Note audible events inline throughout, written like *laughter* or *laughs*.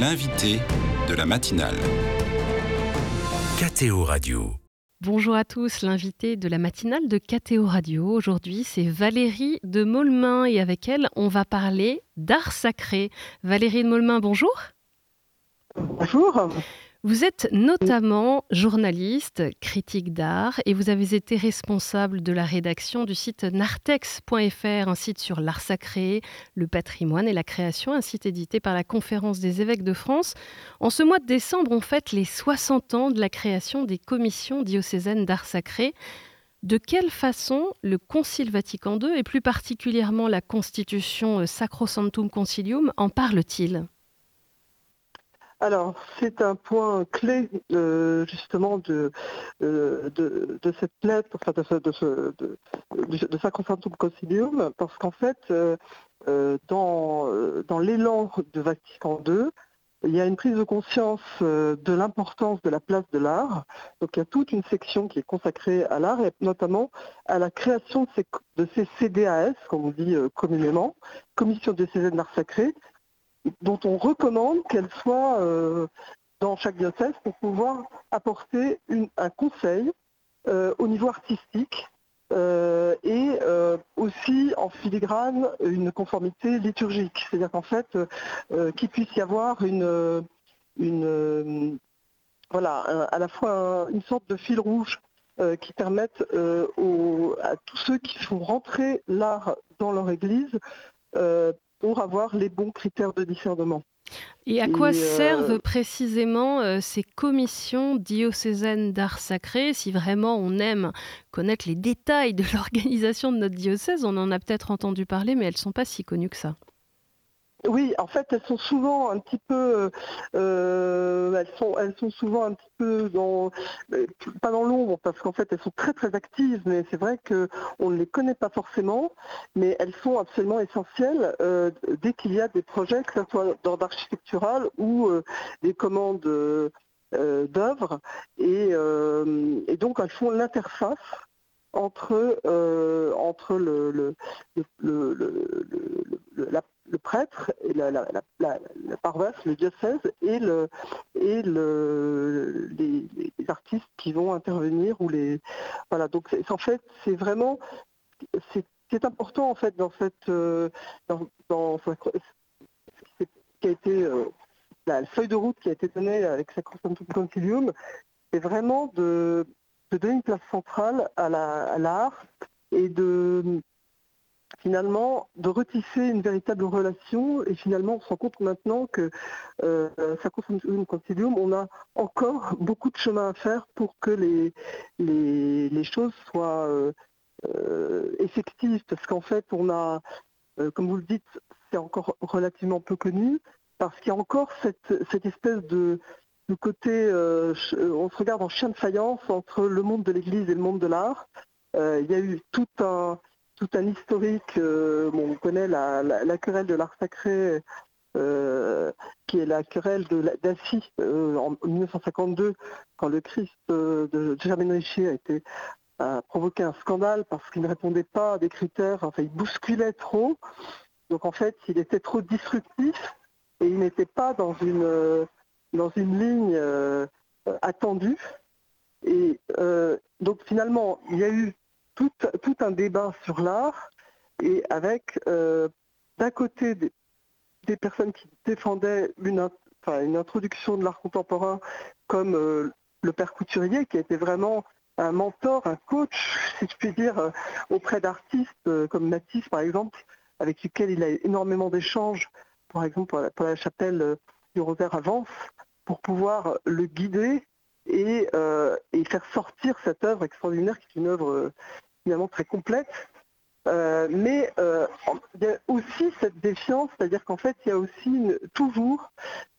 L'invité de la matinale. KTO Radio. Bonjour à tous, l'invité de la matinale de KTO Radio. Aujourd'hui, c'est Valérie de Molmin et avec elle, on va parler d'art sacré. Valérie de Molmin, bonjour. Bonjour. Vous êtes notamment journaliste, critique d'art, et vous avez été responsable de la rédaction du site nartex.fr, un site sur l'art sacré, le patrimoine et la création, un site édité par la Conférence des évêques de France. En ce mois de décembre, on fête les 60 ans de la création des commissions diocésaines d'art sacré. De quelle façon le Concile Vatican II, et plus particulièrement la Constitution Sacrosanctum Concilium, en parle-t-il? Alors, c'est un point clé euh, justement de, euh, de, de, cette lettre, enfin de, ce, de, ce, de, de Sacrosanctum Concilium, parce qu'en fait, euh, dans, dans l'élan de Vatican II, il y a une prise de conscience de l'importance de la place de l'art. Donc il y a toute une section qui est consacrée à l'art et notamment à la création de ces, de CDAS, comme on dit communément, Commission diocésaine d'art sacré, dont on recommande qu'elle soit euh, dans chaque diocèse pour pouvoir apporter un conseil euh, au niveau artistique euh, et aussi en filigrane une conformité liturgique. C'est-à-dire qu'en fait, qu'il puisse y avoir une, voilà, à la fois une sorte de fil rouge qui permette à tous ceux qui font rentrer l'art dans leur église pour avoir les bons critères de discernement. Et à quoi euh, servent précisément euh, ces commissions diocésaines d'art sacré Si vraiment on aime connaître les détails de *laughs* l'organisation de notre diocèse, on en a peut-être entendu parler, mais elles ne sont pas si connues que ça. Oui, en fait, elles sont souvent un petit peu, euh, elles sont, elles sont souvent un petit peu dans, euh, pas dans l'ombre, parce qu'en fait, elles sont très très actives, mais c'est vrai que on ne les connaît pas forcément, mais elles sont absolument essentielles euh, dès qu'il y a des projets, que ce soit d'ordre architectural ou des commandes d'œuvres, et, donc elles font l'interface entre, entre le, la le prêtre, la, paroisse, le diocèse et, le, et le, les, artistes qui vont intervenir ou les voilà. Donc en fait c'est vraiment c'est important en fait dans cette euh, dans, ce qui a été euh, la feuille de route qui a été donnée avec Sacrosanctum Concilium c'est vraiment de, de, donner une place centrale à l'art et de finalement de retisser une véritable relation et finalement on se rend compte maintenant que euh, une concilium, on a encore beaucoup de chemin à faire pour que les, les, choses soient euh, euh, effectives parce qu'en fait on a, euh, comme vous le dites, c'est encore relativement peu connu parce qu'il y a encore cette, cette espèce de, de côté, on se regarde en chien de faïence entre le monde de l'Église et le monde de l'art. il y a eu tout un tout un historique. Euh, on connaît la, querelle de l'art sacré, euh, qui est la querelle d'Assis euh, en 1952, quand le Christ de Germaine Richer a été provoqué un scandale parce qu'il ne répondait pas à des critères, enfin il bousculait trop. Donc en fait, il était trop disruptif et il n'était pas dans une, dans une ligne attendue. Et donc finalement, il y a eu tout, un débat sur l'art et avec euh, d'un côté des, personnes qui défendaient une, introduction de l'art contemporain comme euh, le père Couturier qui était vraiment un mentor, un coach, si je puis dire, euh, auprès d'artistes comme Matisse par exemple, avec lesquels il a énormément d'échanges, par exemple pour la, chapelle du Rosaire à Vence, pour pouvoir le guider et, faire sortir cette œuvre extraordinaire qui est une œuvre finalement très complète. Euh, mais euh, il y a aussi cette défiance, c'est-à-dire qu'en fait, il y a aussi toujours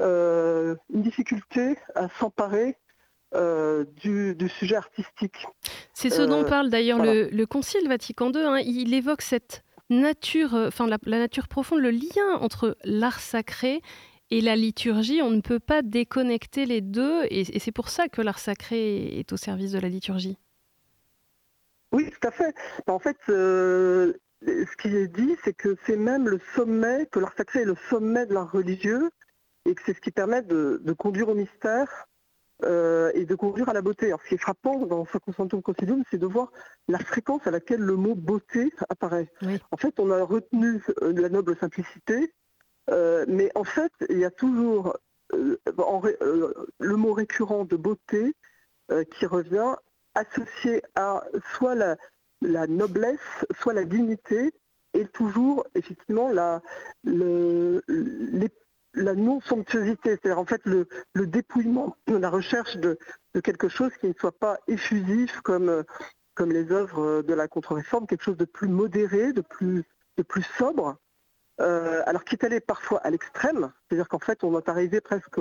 euh, une difficulté à s'emparer du, sujet artistique. C'est ce dont parle d'ailleurs le, Concile Vatican II. Hein. il évoque cette nature, enfin la, nature profonde, le lien entre l'art sacré et la liturgie. On ne peut pas déconnecter les deux, et c'est pour ça que l'art sacré est au service de la liturgie. Oui, tout à fait. En fait, euh, ce qui est dit, c'est que c'est même le sommet, que l'art sacré est le sommet de l'art religieux, et que c'est ce qui permet de, conduire au mystère euh, et de conduire à la beauté. Alors, ce qui est frappant dans Sacrosanctum Concilium, c'est de voir la fréquence à laquelle le mot beauté apparaît. En fait, on a retenu euh, la noble simplicité, mais en fait, il y a toujours le mot récurrent de beauté qui revient associé à soit la, noblesse, soit la dignité, et toujours effectivement la, non-somptuosité, c'est-à-dire en fait le, le, dépouillement, la recherche de, quelque chose qui ne soit pas effusif comme, les œuvres de la contre-réforme, quelque chose de plus modéré, de plus, sobre, alors qui est allé parfois à l'extrême, c'est-à-dire qu'en fait on est arrivé presque,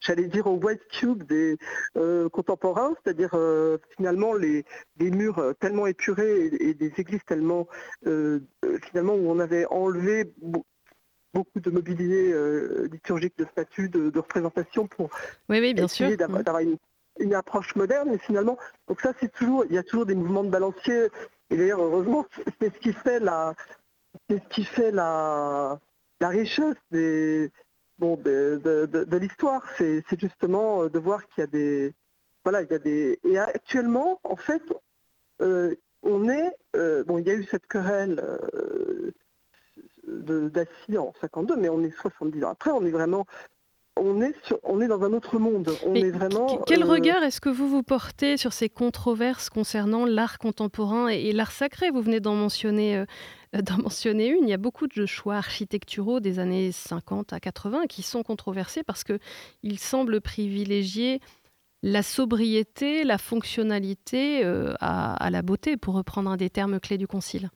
j'allais dire au white cube des euh, contemporains, c'est-à-dire euh, finalement les, des murs tellement épurés et, des églises tellement finalement où on avait enlevé beaucoup de mobilier liturgique, de statues, de, représentation pour oui, bien essayer d'avoir une, une, approche moderne. Mais finalement, donc ça c'est toujours, il y a toujours des mouvements de balancier. Et d'ailleurs, heureusement, *laughs* c'est ce qui fait la, c'est ce qui fait la, la richesse des, bon, de, de, l'histoire. C'est, justement de voir qu'il y a des. Voilà, il y a des. Et actuellement, en fait, euh, on est. Euh, bon, il y a eu cette querelle euh, d'Assis en 52, mais on est 70 ans après, on est vraiment on est, on est dans un autre monde. On est vraiment, quel regard est-ce que vous vous portez sur ces controverses concernant l'art contemporain et, l'art sacré? Vous venez d'en mentionner euh, d'en mentionner une. Il y a beaucoup de choix architecturaux des années 50 à 80 qui sont controversés parce qu'ils semblent privilégier la sobriété, la fonctionnalité euh, à, la beauté, pour reprendre un des termes clés du Concile.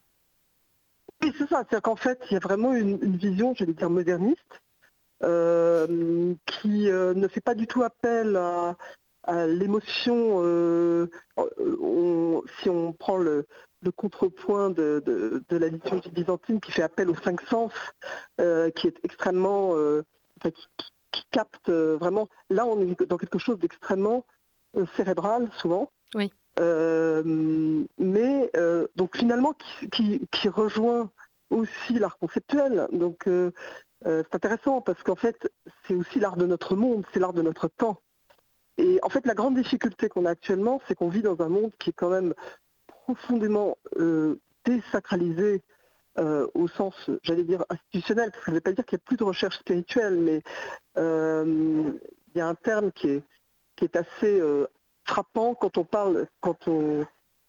Oui, c'est ça. C'est-à-dire qu'en fait, il y a vraiment une, vision, j'allais dire, moderniste, euh, qui ne fait pas du tout appel à, l'émotion. si on prend le, le contrepoint de, la liturgie byzantine qui fait appel aux cinq sens, euh, qui est extrêmement, euh, qui, capte euh, vraiment. Là, on est dans quelque chose d'extrêmement cérébral souvent. Oui. mais donc finalement qui, rejoint aussi l'art conceptuel. Donc c'est intéressant parce qu'en fait c'est aussi l'art de notre monde, c'est l'art de notre temps. Et en fait la grande difficulté qu'on a actuellement, c'est qu'on vit dans un monde qui est quand même profondément euh, désacralisé euh, au sens, j'allais dire, institutionnel, parce que je ne vais pas dire qu'il n'y a plus de recherche spirituelle, mais euh, il y a un terme qui est, assez frappant quand on parle, quand on,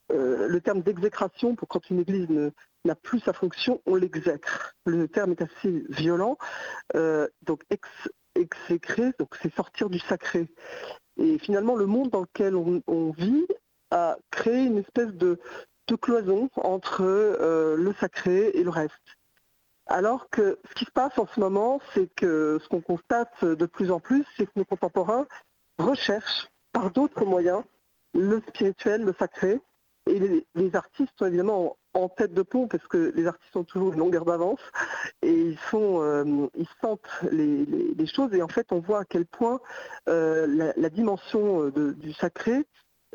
le terme d'exécration, pour quand une église n'a plus sa fonction, on l'exècre. Le terme est assez violent. donc ex, exécrer, donc c'est sortir du sacré. Et finalement, le monde dans lequel on vit à créer une espèce de, cloison entre euh, le sacré et le reste. Alors que ce qui se passe en ce moment, c'est que ce qu'on constate de plus en plus, c'est que nos contemporains recherchent par d'autres moyens le spirituel, le sacré, et les, artistes sont évidemment en, tête de pont parce que les artistes ont toujours une longueur d'avance. Et ils euh, sentent les, choses. Et en fait on voit à quel point euh, la, dimension du sacré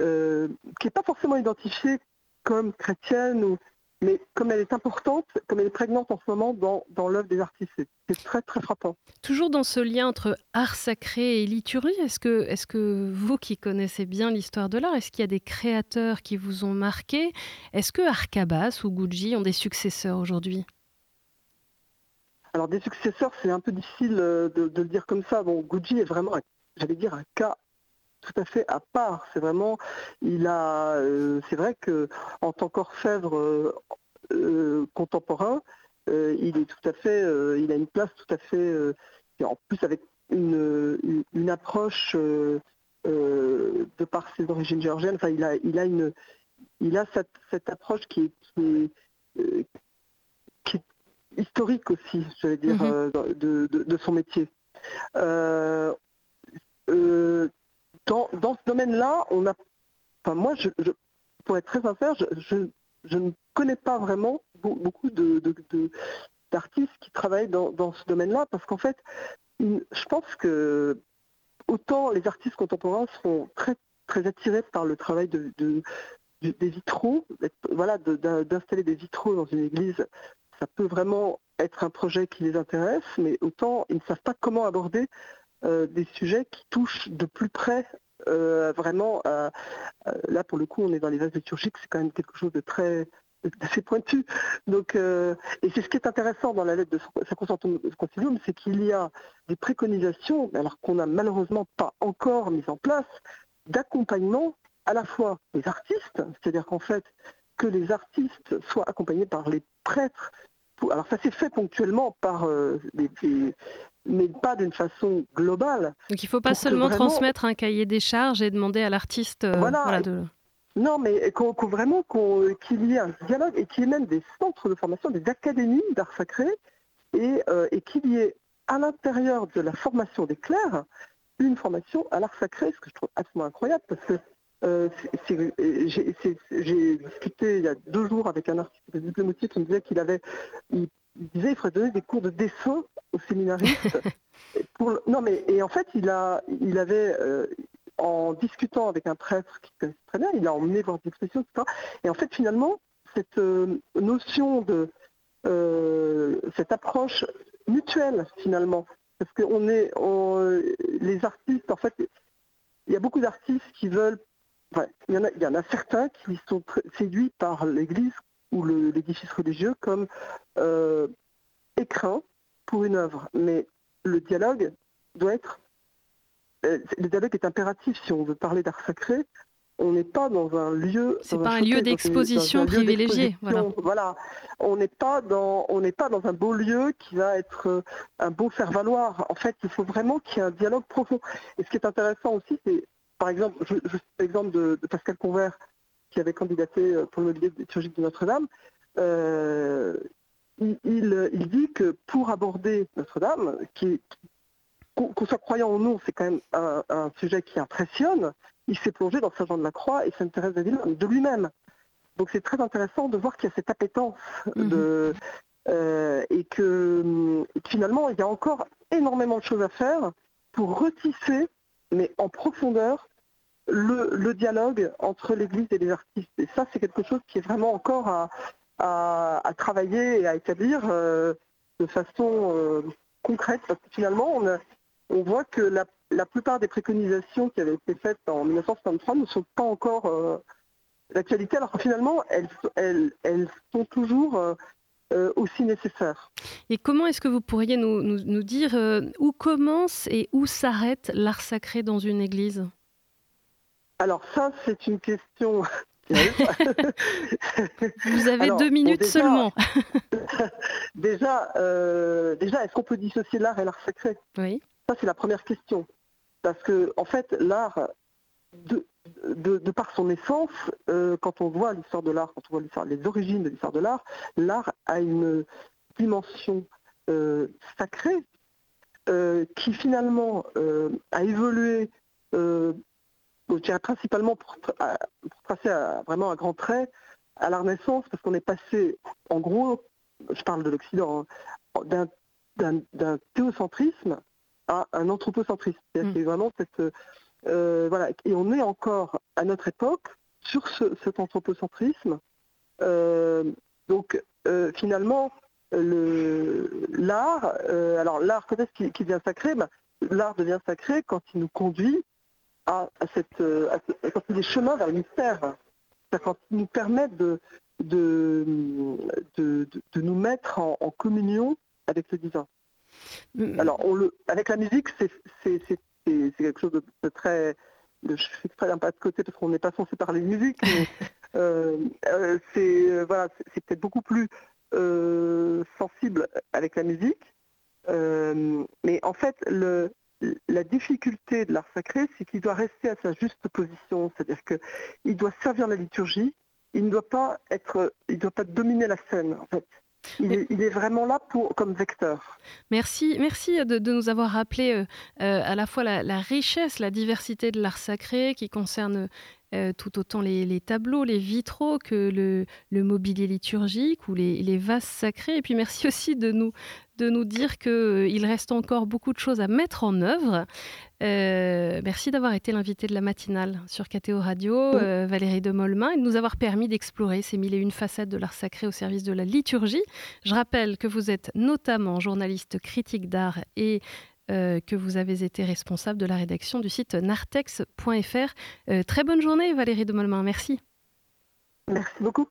euh, qui n'est pas forcément identifiée comme chrétienne, ou, mais comme elle est importante, comme elle est prégnante en ce moment dans, dans l'œuvre des artistes. C'est très très frappant. Toujours dans ce lien entre art sacré et liturgie, est-ce que, est que vous qui connaissez bien l'histoire de l'art, est-ce qu'il y a des créateurs qui vous ont marqué? Est-ce que Arcabas ou Gucci ont des successeurs aujourd'hui? Alors des successeurs, c'est un peu difficile euh, de, de, le dire comme ça. Bon, Gucci est vraiment, j'allais dire, un cas tout à fait à part. C'est vraiment, il a, euh, c'est vrai que en tant qu'orfèvre euh, euh, contemporain, il est tout à fait, il a une place tout à fait, en plus avec une, une, approche de par ses origines géorgiennes. Enfin, il a, il a une, il a cette, cette approche qui est, qui historique aussi, je vais dire, mm-hmm. de, de, son métier. Euh, dans, ce domaine-là, moi, je, pour être très sincère, je, ne connais pas vraiment beaucoup d'artistes qui travaillent dans, ce domaine-là, parce qu'en fait, je pense que autant les artistes contemporains sont très attirés par le travail de, des vitraux, voilà, d'installer des vitraux dans une église, ça peut vraiment être un projet qui les intéresse, mais autant ils ne savent pas comment aborder des sujets qui touchent de plus près vraiment, là pour le coup on est dans les vases liturgiques, c'est quand même quelque chose de très pointu. Donc, et c'est ce qui est intéressant dans la lettre de Sacrosanctum Concilium, c'est qu'il y a des préconisations, alors qu'on n'a malheureusement pas encore mis en place, d'accompagnement à la fois des artistes, c'est-à-dire qu'en fait, que les artistes soient accompagnés par les prêtres. Alors ça s'est fait ponctuellement par euh, mais pas d'une façon globale. Donc il ne faut pas seulement transmettre un cahier des charges et demander à l'artiste euh, voilà, de... Non, mais vraiment qu'il y ait un dialogue et qu'il y ait même des centres de formation, des académies d'art sacré et, euh, et qu'il y ait à l'intérieur de la formation des clercs une formation à l'art sacré, ce que je trouve absolument incroyable parce que euh, j'ai discuté il y a deux jours avec un artiste diplomatique qui me disait qu'il avait, il, disait qu'il faudrait donner des cours de dessin aux séminaristes. *laughs* non mais et en fait il a, il avait, euh, en discutant avec un prêtre qui connaissait très bien, il a emmené voir des expressions, etc. Et en fait finalement cette euh, notion de cette approche mutuelle finalement, parce qu'on est, les artistes en fait il y a beaucoup d'artistes qui veulent il, y en a, certains qui sont séduits par l'Église ou l'édifice religieux comme euh, écrin pour une œuvre. Mais le dialogue doit être... Euh, le dialogue est impératif si on veut parler d'art sacré. On n'est pas dans un lieu. C'est pas un lieu d'exposition privilégié. Voilà. On n'est pas dans, on n'est pas dans un beau lieu qui va être euh, un beau faire valoir. En fait, il faut vraiment qu'il y ait un dialogue profond. Et ce qui est intéressant aussi, c'est par exemple, je, je l'exemple de, Pascal Convert, qui avait candidaté euh, pour le mobilier liturgique de Notre-Dame. Euh, il, dit que pour aborder Notre-Dame, qui, qu'on soit croyant ou non, c'est quand même un, sujet qui impressionne, il s'est plongé dans Saint Jean de la Croix et Sainte Thérèse d'Avila de lui-même. Donc c'est très intéressant de voir qu'il y a cette appétence mhm. de, euh, et que finalement il y a encore énormément de choses à faire pour retisser mais en profondeur, le, dialogue entre l'Église et les artistes. Et ça, c'est quelque chose qui est vraiment encore à, travailler et à établir euh, de façon euh, concrète, parce que finalement, on, voit que la, plupart des préconisations qui avaient été faites en 1963 ne sont pas encore euh, d'actualité, alors que finalement, elles, elles sont toujours euh, aussi nécessaire. Et comment est-ce que vous pourriez nous, dire euh, où commence et où s'arrête l'art sacré dans une église? Alors ça, c'est une question... *laughs* vous avez deux minutes seulement. *laughs* déjà, euh, déjà est-ce qu'on peut dissocier l'art et l'art sacré? Oui. Ça, c'est la première question. Parce que, en fait, l'art, de, de, par son essence, euh, quand on voit l'histoire de l'art, quand on voit les origines de l'histoire de l'art, l'art a une dimension euh, sacrée euh, qui finalement a évolué, je dirais principalement pour, tracer vraiment un grand trait à la Renaissance, parce qu'on est passé, en gros, je parle de l'Occident, hein, d'un théocentrisme à un anthropocentrisme. C'est mmh. vraiment cette euh, voilà. Et on est encore à notre époque sur cet anthropocentrisme. Euh, donc euh, finalement, l'art, alors l'art, quand est-ce qu'il devient sacré L'art devient sacré quand il nous conduit à, cette, quand il est chemin vers le mystère, il nous permet de, de, de, nous mettre en, communion avec le divin. Alors, on le, avec la musique, c'est quelque chose de, très. je fais exprès d'un pas de côté parce qu'on n'est pas censé parler de musique, mais *laughs* euh, euh, c'est euh, voilà, c'est peut-être beaucoup plus sensible avec la musique. mais en fait, le, la difficulté de l'art sacré, c'est qu'il doit rester à sa juste position, c'est-à-dire qu'il doit servir la liturgie, il ne doit pas être, il doit pas dominer la scène en fait. Il est, vraiment là pour, comme vecteur. Merci, merci de, nous avoir rappelé euh, euh, à la fois la, richesse, la diversité de l'art sacré qui concerne euh, tout autant les, tableaux, les vitraux que le, mobilier liturgique ou les, les, vases sacrés. Et puis merci *laughs* aussi de nous, de nous dire qu'il reste encore beaucoup de choses à mettre en œuvre. Euh, merci d'avoir été l'invité de la matinale sur KTO Radio, euh, Valérie de Molmin, et de nous avoir permis d'explorer ces mille et une facettes de l'art sacré au service de la liturgie. Je rappelle que vous êtes notamment journaliste critique d'art et que vous avez été responsable de la rédaction du site nartex.fr. très bonne journée Valérie de merci. Merci beaucoup.